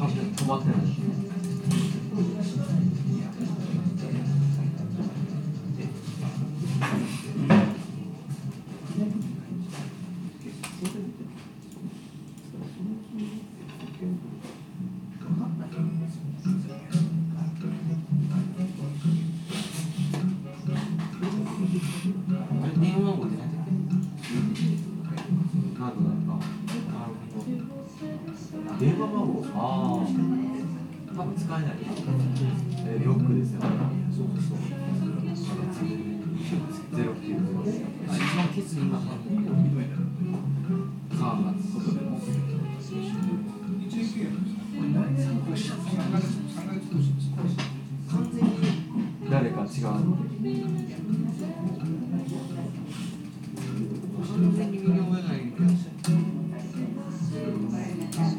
歌詞が止まってないし。電話ね。電話番号ああ多分使えない、え、ロックですよね。そうそうゼロっていうのは一番決意がさあ外でも完全に誰か違う